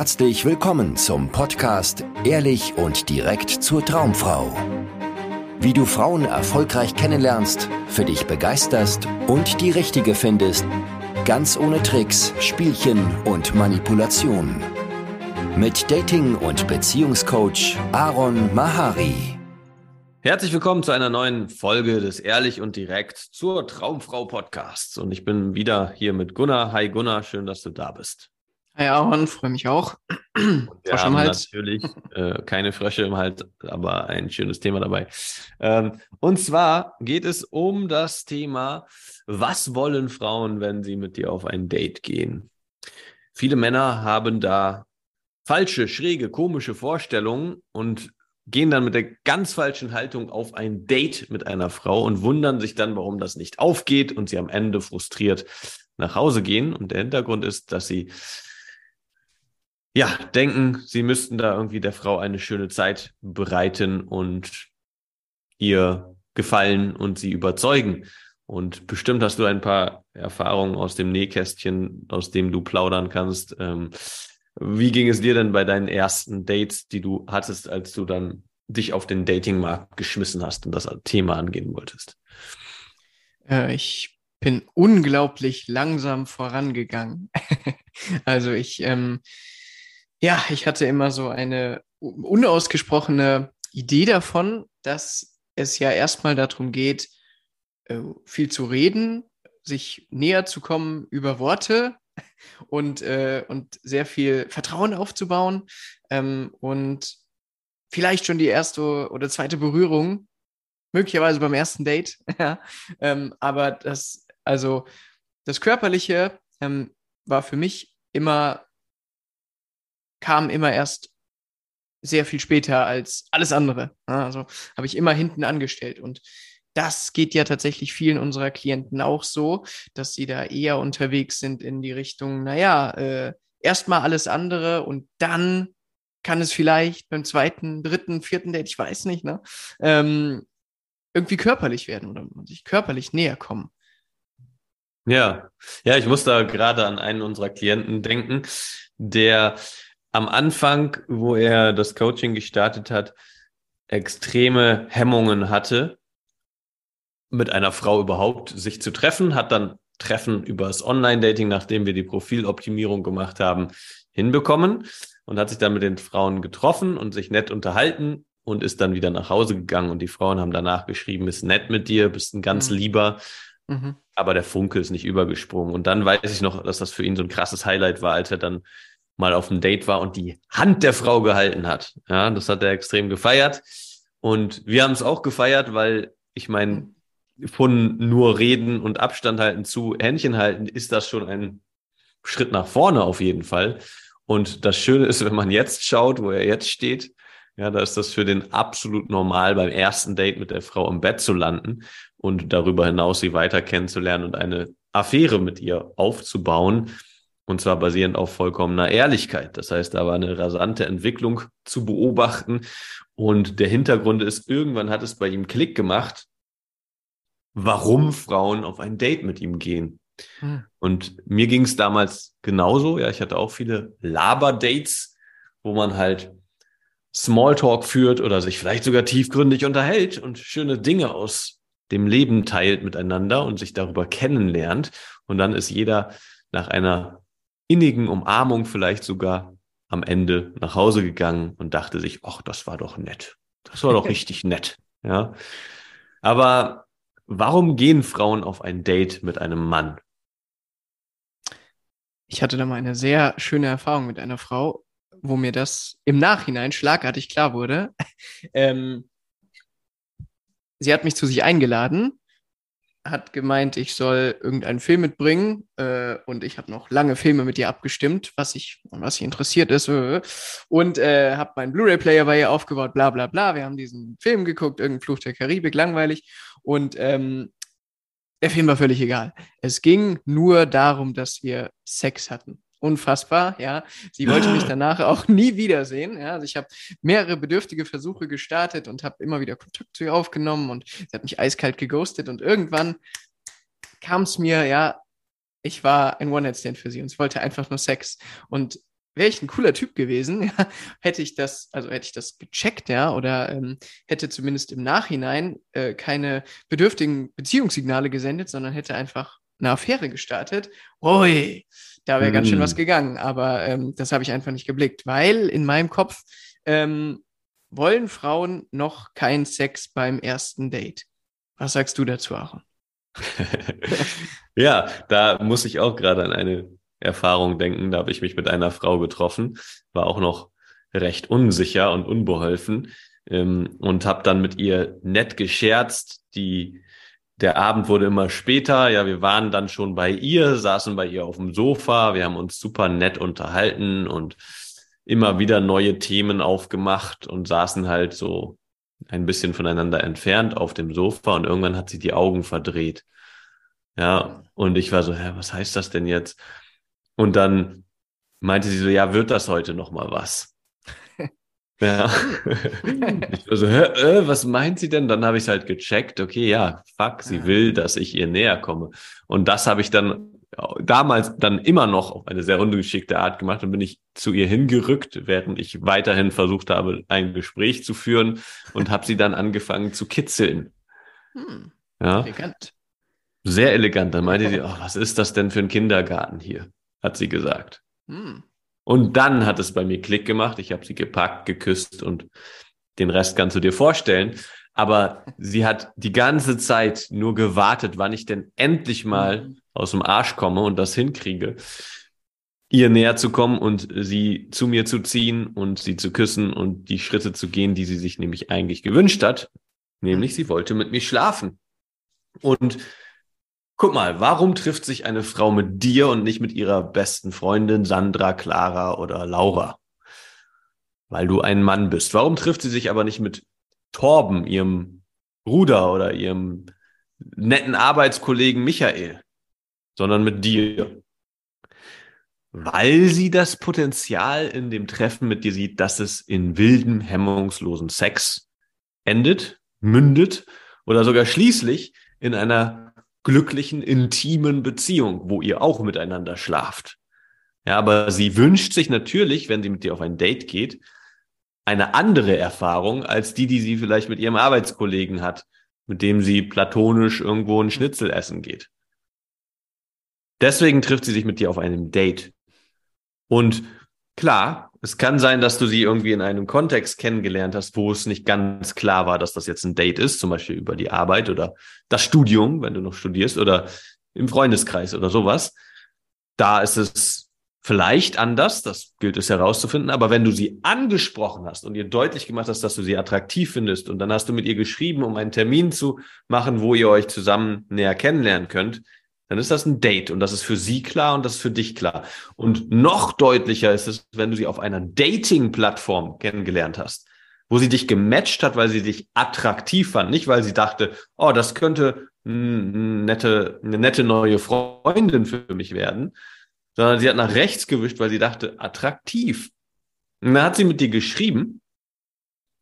herzlich willkommen zum Podcast Ehrlich und direkt zur Traumfrau. Wie du Frauen erfolgreich kennenlernst, für dich begeisterst und die richtige findest, ganz ohne Tricks, Spielchen und Manipulation. Mit Dating- und Beziehungscoach Aaron Mahari. Herzlich willkommen zu einer neuen Folge des Ehrlich und Direkt zur Traumfrau Podcasts. Und ich bin wieder hier mit Gunnar. Hi Gunnar, schön, dass du da bist. Hi Aaron, freue mich auch. Wir haben natürlich äh, keine Frösche im Hals, aber ein schönes Thema dabei. Ähm, und zwar geht es um das Thema, was wollen Frauen, wenn sie mit dir auf ein Date gehen? Viele Männer haben da falsche, schräge, komische Vorstellungen und gehen dann mit der ganz falschen Haltung auf ein Date mit einer Frau und wundern sich dann, warum das nicht aufgeht und sie am Ende frustriert nach Hause gehen. Und der Hintergrund ist, dass sie ja, denken, sie müssten da irgendwie der Frau eine schöne Zeit bereiten und ihr gefallen und sie überzeugen. Und bestimmt hast du ein paar Erfahrungen aus dem Nähkästchen, aus dem du plaudern kannst. Ähm, wie ging es dir denn bei deinen ersten Dates, die du hattest, als du dann dich auf den Datingmarkt geschmissen hast und das Thema angehen wolltest? Äh, ich bin unglaublich langsam vorangegangen. also ich ähm, ja, ich hatte immer so eine unausgesprochene Idee davon, dass es ja erstmal darum geht, äh, viel zu reden, sich näher zu kommen über Worte und, äh, und sehr viel Vertrauen aufzubauen ähm, und vielleicht schon die erste oder zweite Berührung, möglicherweise beim ersten Date, ja, ähm, aber das, also das Körperliche ähm, war für mich immer kam immer erst sehr viel später als alles andere. Also habe ich immer hinten angestellt. Und das geht ja tatsächlich vielen unserer Klienten auch so, dass sie da eher unterwegs sind in die Richtung, naja, äh, erstmal alles andere und dann kann es vielleicht beim zweiten, dritten, vierten Date, ich weiß nicht, ne, ähm, irgendwie körperlich werden oder sich körperlich näher kommen. Ja, ja, ich muss da gerade an einen unserer Klienten denken, der am Anfang, wo er das Coaching gestartet hat, extreme Hemmungen hatte, mit einer Frau überhaupt sich zu treffen, hat dann Treffen übers Online-Dating, nachdem wir die Profiloptimierung gemacht haben, hinbekommen und hat sich dann mit den Frauen getroffen und sich nett unterhalten und ist dann wieder nach Hause gegangen und die Frauen haben danach geschrieben, ist nett mit dir, bist ein ganz mhm. lieber, mhm. aber der Funke ist nicht übergesprungen. Und dann weiß ich noch, dass das für ihn so ein krasses Highlight war, als er dann mal auf einem Date war und die Hand der Frau gehalten hat. Ja, das hat er extrem gefeiert. Und wir haben es auch gefeiert, weil ich meine, von nur reden und Abstand halten zu Händchen halten, ist das schon ein Schritt nach vorne auf jeden Fall. Und das Schöne ist, wenn man jetzt schaut, wo er jetzt steht, ja, da ist das für den absolut normal, beim ersten Date mit der Frau im Bett zu landen und darüber hinaus sie weiter kennenzulernen und eine Affäre mit ihr aufzubauen. Und zwar basierend auf vollkommener Ehrlichkeit. Das heißt, da war eine rasante Entwicklung zu beobachten. Und der Hintergrund ist, irgendwann hat es bei ihm Klick gemacht, warum Frauen auf ein Date mit ihm gehen. Hm. Und mir ging es damals genauso. Ja, ich hatte auch viele Laber-Dates, wo man halt Smalltalk führt oder sich vielleicht sogar tiefgründig unterhält und schöne Dinge aus dem Leben teilt miteinander und sich darüber kennenlernt. Und dann ist jeder nach einer innigen Umarmung vielleicht sogar am Ende nach Hause gegangen und dachte sich, ach, das war doch nett. Das war doch richtig nett. Ja. Aber warum gehen Frauen auf ein Date mit einem Mann? Ich hatte da mal eine sehr schöne Erfahrung mit einer Frau, wo mir das im Nachhinein schlagartig klar wurde. Ähm, sie hat mich zu sich eingeladen hat gemeint, ich soll irgendeinen Film mitbringen äh, und ich habe noch lange Filme mit ihr abgestimmt, was ich, was sie interessiert ist äh, und äh, habe meinen Blu-ray-Player bei ihr aufgebaut, bla bla bla. Wir haben diesen Film geguckt, irgendein Fluch der Karibik, langweilig und ähm, der Film war völlig egal. Es ging nur darum, dass wir Sex hatten unfassbar, ja. Sie wollte mich danach auch nie wiedersehen, ja. Also ich habe mehrere bedürftige Versuche gestartet und habe immer wieder Kontakt zu ihr aufgenommen und sie hat mich eiskalt geghostet und irgendwann kam es mir, ja, ich war ein One-Night-Stand für sie und sie wollte einfach nur Sex und wäre ich ein cooler Typ gewesen, ja, hätte ich das, also hätte ich das gecheckt, ja, oder ähm, hätte zumindest im Nachhinein äh, keine bedürftigen Beziehungssignale gesendet, sondern hätte einfach eine Affäre gestartet. Ui, da wäre mm. ganz schön was mm. gegangen. Aber ähm, das habe ich einfach nicht geblickt, weil in meinem Kopf ähm, wollen Frauen noch keinen Sex beim ersten Date. Was sagst du dazu, Aaron? ja, da muss ich auch gerade an eine Erfahrung denken. Da habe ich mich mit einer Frau getroffen, war auch noch recht unsicher und unbeholfen ähm, und habe dann mit ihr nett gescherzt. Die, der Abend wurde immer später. Ja, wir waren dann schon bei ihr, saßen bei ihr auf dem Sofa. Wir haben uns super nett unterhalten und immer wieder neue Themen aufgemacht und saßen halt so ein bisschen voneinander entfernt auf dem Sofa und irgendwann hat sie die Augen verdreht. Ja, und ich war so, hä, was heißt das denn jetzt? Und dann meinte sie so, ja, wird das heute noch mal was? Ja. ich war so, hä, äh, was meint sie denn? Dann habe ich es halt gecheckt, okay, ja, fuck, sie will, dass ich ihr näher komme. Und das habe ich dann damals dann immer noch auf eine sehr ungeschickte Art gemacht und bin ich zu ihr hingerückt, während ich weiterhin versucht habe, ein Gespräch zu führen und habe sie dann angefangen zu kitzeln. Hm, ja. Elegant. Sehr elegant. Dann meinte sie, oh, was ist das denn für ein Kindergarten hier? Hat sie gesagt. Hm. Und dann hat es bei mir Klick gemacht. Ich habe sie gepackt, geküsst und den Rest kannst du dir vorstellen. Aber sie hat die ganze Zeit nur gewartet, wann ich denn endlich mal hm aus dem Arsch komme und das hinkriege, ihr näher zu kommen und sie zu mir zu ziehen und sie zu küssen und die Schritte zu gehen, die sie sich nämlich eigentlich gewünscht hat. Nämlich, sie wollte mit mir schlafen. Und guck mal, warum trifft sich eine Frau mit dir und nicht mit ihrer besten Freundin Sandra, Clara oder Laura? Weil du ein Mann bist. Warum trifft sie sich aber nicht mit Torben, ihrem Bruder oder ihrem netten Arbeitskollegen Michael? sondern mit dir. Weil sie das Potenzial in dem Treffen mit dir sieht, dass es in wildem, hemmungslosen Sex endet, mündet oder sogar schließlich in einer glücklichen, intimen Beziehung, wo ihr auch miteinander schlaft. Ja, aber sie wünscht sich natürlich, wenn sie mit dir auf ein Date geht, eine andere Erfahrung als die, die sie vielleicht mit ihrem Arbeitskollegen hat, mit dem sie platonisch irgendwo ein Schnitzel essen geht. Deswegen trifft sie sich mit dir auf einem Date. Und klar, es kann sein, dass du sie irgendwie in einem Kontext kennengelernt hast, wo es nicht ganz klar war, dass das jetzt ein Date ist, zum Beispiel über die Arbeit oder das Studium, wenn du noch studierst oder im Freundeskreis oder sowas. Da ist es vielleicht anders, das gilt es herauszufinden, aber wenn du sie angesprochen hast und ihr deutlich gemacht hast, dass du sie attraktiv findest und dann hast du mit ihr geschrieben, um einen Termin zu machen, wo ihr euch zusammen näher kennenlernen könnt, dann ist das ein Date und das ist für sie klar und das ist für dich klar. Und noch deutlicher ist es, wenn du sie auf einer Dating-Plattform kennengelernt hast, wo sie dich gematcht hat, weil sie dich attraktiv fand, nicht weil sie dachte, oh, das könnte eine nette, eine nette neue Freundin für mich werden, sondern sie hat nach rechts gewischt, weil sie dachte, attraktiv. Und dann hat sie mit dir geschrieben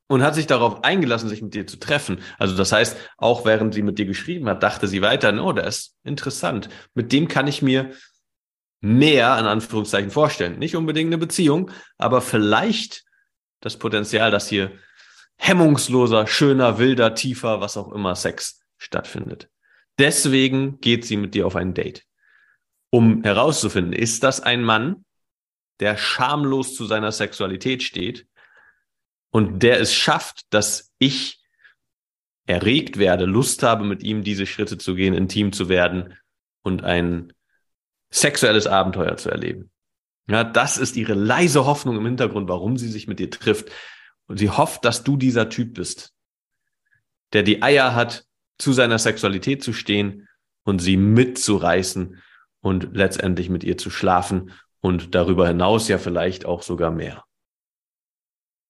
und hat sich darauf eingelassen, sich mit dir zu treffen. Also das heißt, auch während sie mit dir geschrieben hat, dachte sie weiter, oh, der ist interessant. Mit dem kann ich mir mehr, in Anführungszeichen, vorstellen. Nicht unbedingt eine Beziehung, aber vielleicht das Potenzial, dass hier hemmungsloser, schöner, wilder, tiefer, was auch immer Sex stattfindet. Deswegen geht sie mit dir auf ein Date, um herauszufinden, ist das ein Mann, der schamlos zu seiner Sexualität steht und der es schafft, dass ich erregt werde, Lust habe, mit ihm diese Schritte zu gehen, intim zu werden und ein sexuelles Abenteuer zu erleben. Ja, das ist ihre leise Hoffnung im Hintergrund, warum sie sich mit dir trifft. Und sie hofft, dass du dieser Typ bist, der die Eier hat, zu seiner Sexualität zu stehen und sie mitzureißen und letztendlich mit ihr zu schlafen und darüber hinaus ja vielleicht auch sogar mehr.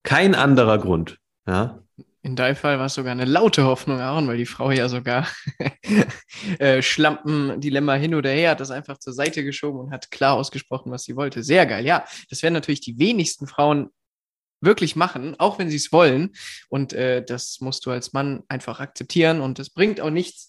Kein anderer Grund. Ja? In deinem Fall war es sogar eine laute Hoffnung, Aaron, weil die Frau ja sogar äh, Schlampen-Dilemma hin oder her hat das einfach zur Seite geschoben und hat klar ausgesprochen, was sie wollte. Sehr geil. Ja, das werden natürlich die wenigsten Frauen wirklich machen, auch wenn sie es wollen. Und äh, das musst du als Mann einfach akzeptieren. Und es bringt auch nichts,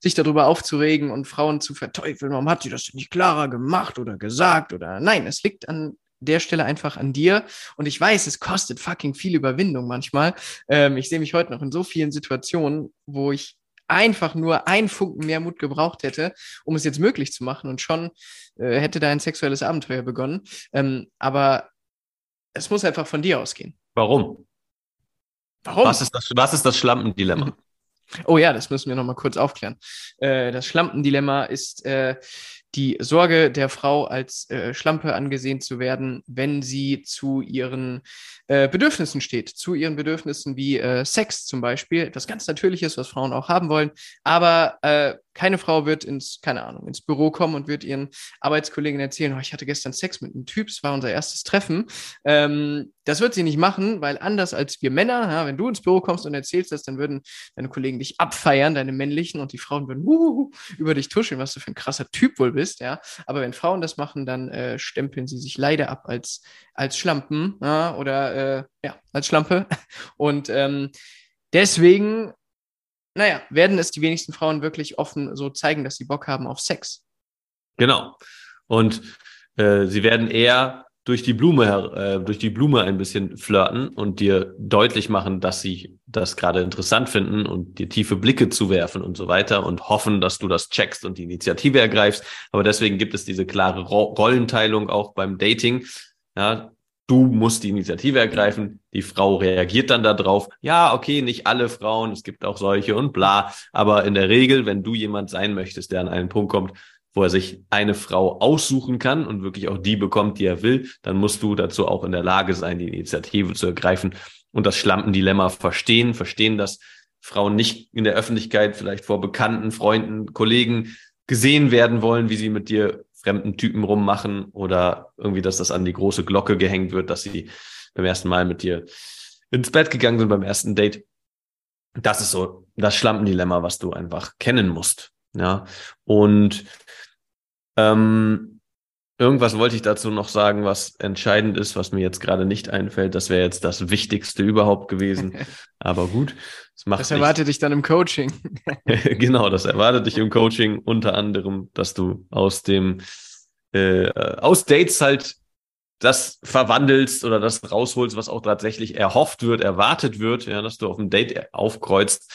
sich darüber aufzuregen und Frauen zu verteufeln. Warum hat sie das nicht klarer gemacht oder gesagt? Oder nein, es liegt an der Stelle einfach an dir. Und ich weiß, es kostet fucking viel Überwindung manchmal. Ähm, ich sehe mich heute noch in so vielen Situationen, wo ich einfach nur ein Funken mehr Mut gebraucht hätte, um es jetzt möglich zu machen. Und schon äh, hätte da ein sexuelles Abenteuer begonnen. Ähm, aber es muss einfach von dir ausgehen. Warum? Warum? Was ist das, was ist das Schlampendilemma? Oh ja, das müssen wir nochmal kurz aufklären. Äh, das Schlampendilemma ist äh, die Sorge der Frau als äh, Schlampe angesehen zu werden, wenn sie zu ihren äh, Bedürfnissen steht, zu ihren Bedürfnissen wie äh, Sex zum Beispiel, etwas ganz Natürliches, was Frauen auch haben wollen, aber äh, keine Frau wird ins, keine Ahnung, ins Büro kommen und wird ihren Arbeitskollegen erzählen, oh, ich hatte gestern Sex mit einem Typ, es war unser erstes Treffen. Ähm, das wird sie nicht machen, weil anders als wir Männer, ja, wenn du ins Büro kommst und erzählst das, dann würden deine Kollegen dich abfeiern, deine männlichen, und die Frauen würden uh, über dich tuscheln, was du für ein krasser Typ wohl bist, ja. Aber wenn Frauen das machen, dann äh, stempeln sie sich leider ab als, als Schlampen, ja, oder äh, ja, als Schlampe. Und ähm, deswegen naja, werden es die wenigsten Frauen wirklich offen so zeigen, dass sie Bock haben auf Sex. Genau. Und äh, sie werden eher durch die Blume äh, durch die Blume ein bisschen flirten und dir deutlich machen, dass sie das gerade interessant finden und dir tiefe Blicke zuwerfen und so weiter und hoffen, dass du das checkst und die Initiative ergreifst. Aber deswegen gibt es diese klare Ro Rollenteilung auch beim Dating. Ja, du musst die Initiative ergreifen, die Frau reagiert dann darauf, ja, okay, nicht alle Frauen, es gibt auch solche und bla, aber in der Regel, wenn du jemand sein möchtest, der an einen Punkt kommt, wo er sich eine Frau aussuchen kann und wirklich auch die bekommt, die er will, dann musst du dazu auch in der Lage sein, die Initiative zu ergreifen. Und das Schlampendilemma verstehen, verstehen, dass Frauen nicht in der Öffentlichkeit vielleicht vor Bekannten, Freunden, Kollegen gesehen werden wollen, wie sie mit dir fremden Typen rummachen oder irgendwie, dass das an die große Glocke gehängt wird, dass sie beim ersten Mal mit dir ins Bett gegangen sind, beim ersten Date. Das ist so das Schlampendilemma, was du einfach kennen musst. Ja. Und ähm, irgendwas wollte ich dazu noch sagen, was entscheidend ist, was mir jetzt gerade nicht einfällt. Das wäre jetzt das Wichtigste überhaupt gewesen. Aber gut. Das, macht das erwartet dich dann im Coaching. genau, das erwartet dich im Coaching unter anderem, dass du aus dem äh, aus Dates halt das verwandelst oder das rausholst, was auch tatsächlich erhofft wird, erwartet wird, ja, dass du auf dem Date aufkreuzt,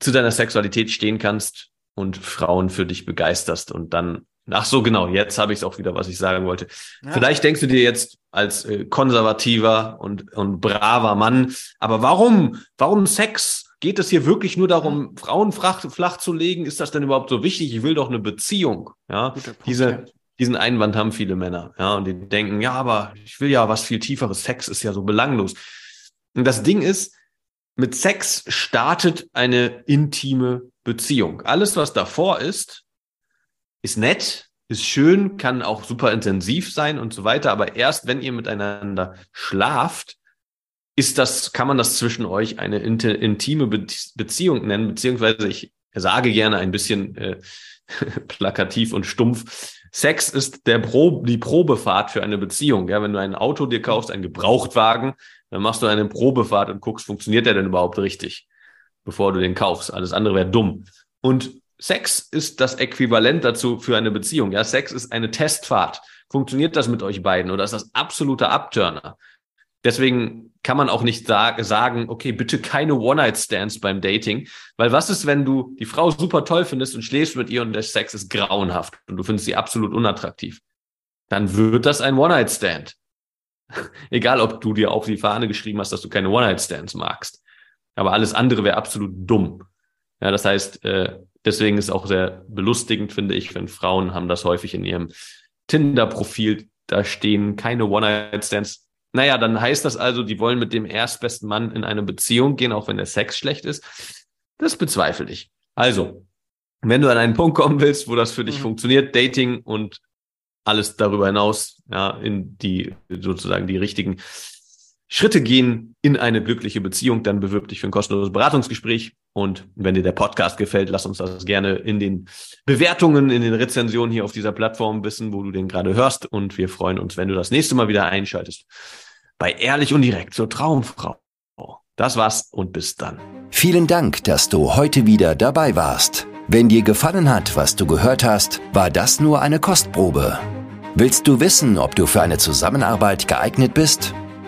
zu deiner Sexualität stehen kannst und Frauen für dich begeisterst und dann Ach so, genau. Jetzt habe ich es auch wieder, was ich sagen wollte. Ja. Vielleicht denkst du dir jetzt als äh, konservativer und, und braver Mann, aber warum? Warum Sex? Geht es hier wirklich nur darum, ja. Frauen flach, flach zu legen? Ist das denn überhaupt so wichtig? Ich will doch eine Beziehung. Ja, Punkt, diese, ja. diesen Einwand haben viele Männer. Ja, und die denken, ja, aber ich will ja was viel tieferes. Sex ist ja so belanglos. Und das Ding ist, mit Sex startet eine intime Beziehung. Alles, was davor ist, ist nett, ist schön, kann auch super intensiv sein und so weiter, aber erst wenn ihr miteinander schlaft, ist das, kann man das zwischen euch eine intime Be Beziehung nennen, beziehungsweise ich sage gerne ein bisschen äh, plakativ und stumpf. Sex ist der Pro die Probefahrt für eine Beziehung. Ja, wenn du ein Auto dir kaufst, einen Gebrauchtwagen, dann machst du eine Probefahrt und guckst, funktioniert der denn überhaupt richtig, bevor du den kaufst. Alles andere wäre dumm. Und Sex ist das Äquivalent dazu für eine Beziehung. Ja, Sex ist eine Testfahrt. Funktioniert das mit euch beiden oder ist das absoluter Abturner? Deswegen kann man auch nicht sagen, okay, bitte keine One-Night-Stands beim Dating, weil was ist, wenn du die Frau super toll findest und schläfst mit ihr und der Sex ist grauenhaft und du findest sie absolut unattraktiv? Dann wird das ein One-Night-Stand. Egal, ob du dir auf die Fahne geschrieben hast, dass du keine One-Night-Stands magst. Aber alles andere wäre absolut dumm. Ja, das heißt, äh, Deswegen ist auch sehr belustigend, finde ich, wenn Frauen haben das häufig in ihrem Tinder-Profil, da stehen keine One-Night-Stands. Naja, dann heißt das also, die wollen mit dem erstbesten Mann in eine Beziehung gehen, auch wenn der Sex schlecht ist. Das bezweifle ich. Also, wenn du an einen Punkt kommen willst, wo das für dich mhm. funktioniert, Dating und alles darüber hinaus, ja, in die sozusagen die richtigen Schritte gehen in eine glückliche Beziehung, dann bewirb dich für ein kostenloses Beratungsgespräch. Und wenn dir der Podcast gefällt, lass uns das gerne in den Bewertungen, in den Rezensionen hier auf dieser Plattform wissen, wo du den gerade hörst. Und wir freuen uns, wenn du das nächste Mal wieder einschaltest. Bei Ehrlich und Direkt zur Traumfrau. Das war's und bis dann. Vielen Dank, dass du heute wieder dabei warst. Wenn dir gefallen hat, was du gehört hast, war das nur eine Kostprobe. Willst du wissen, ob du für eine Zusammenarbeit geeignet bist?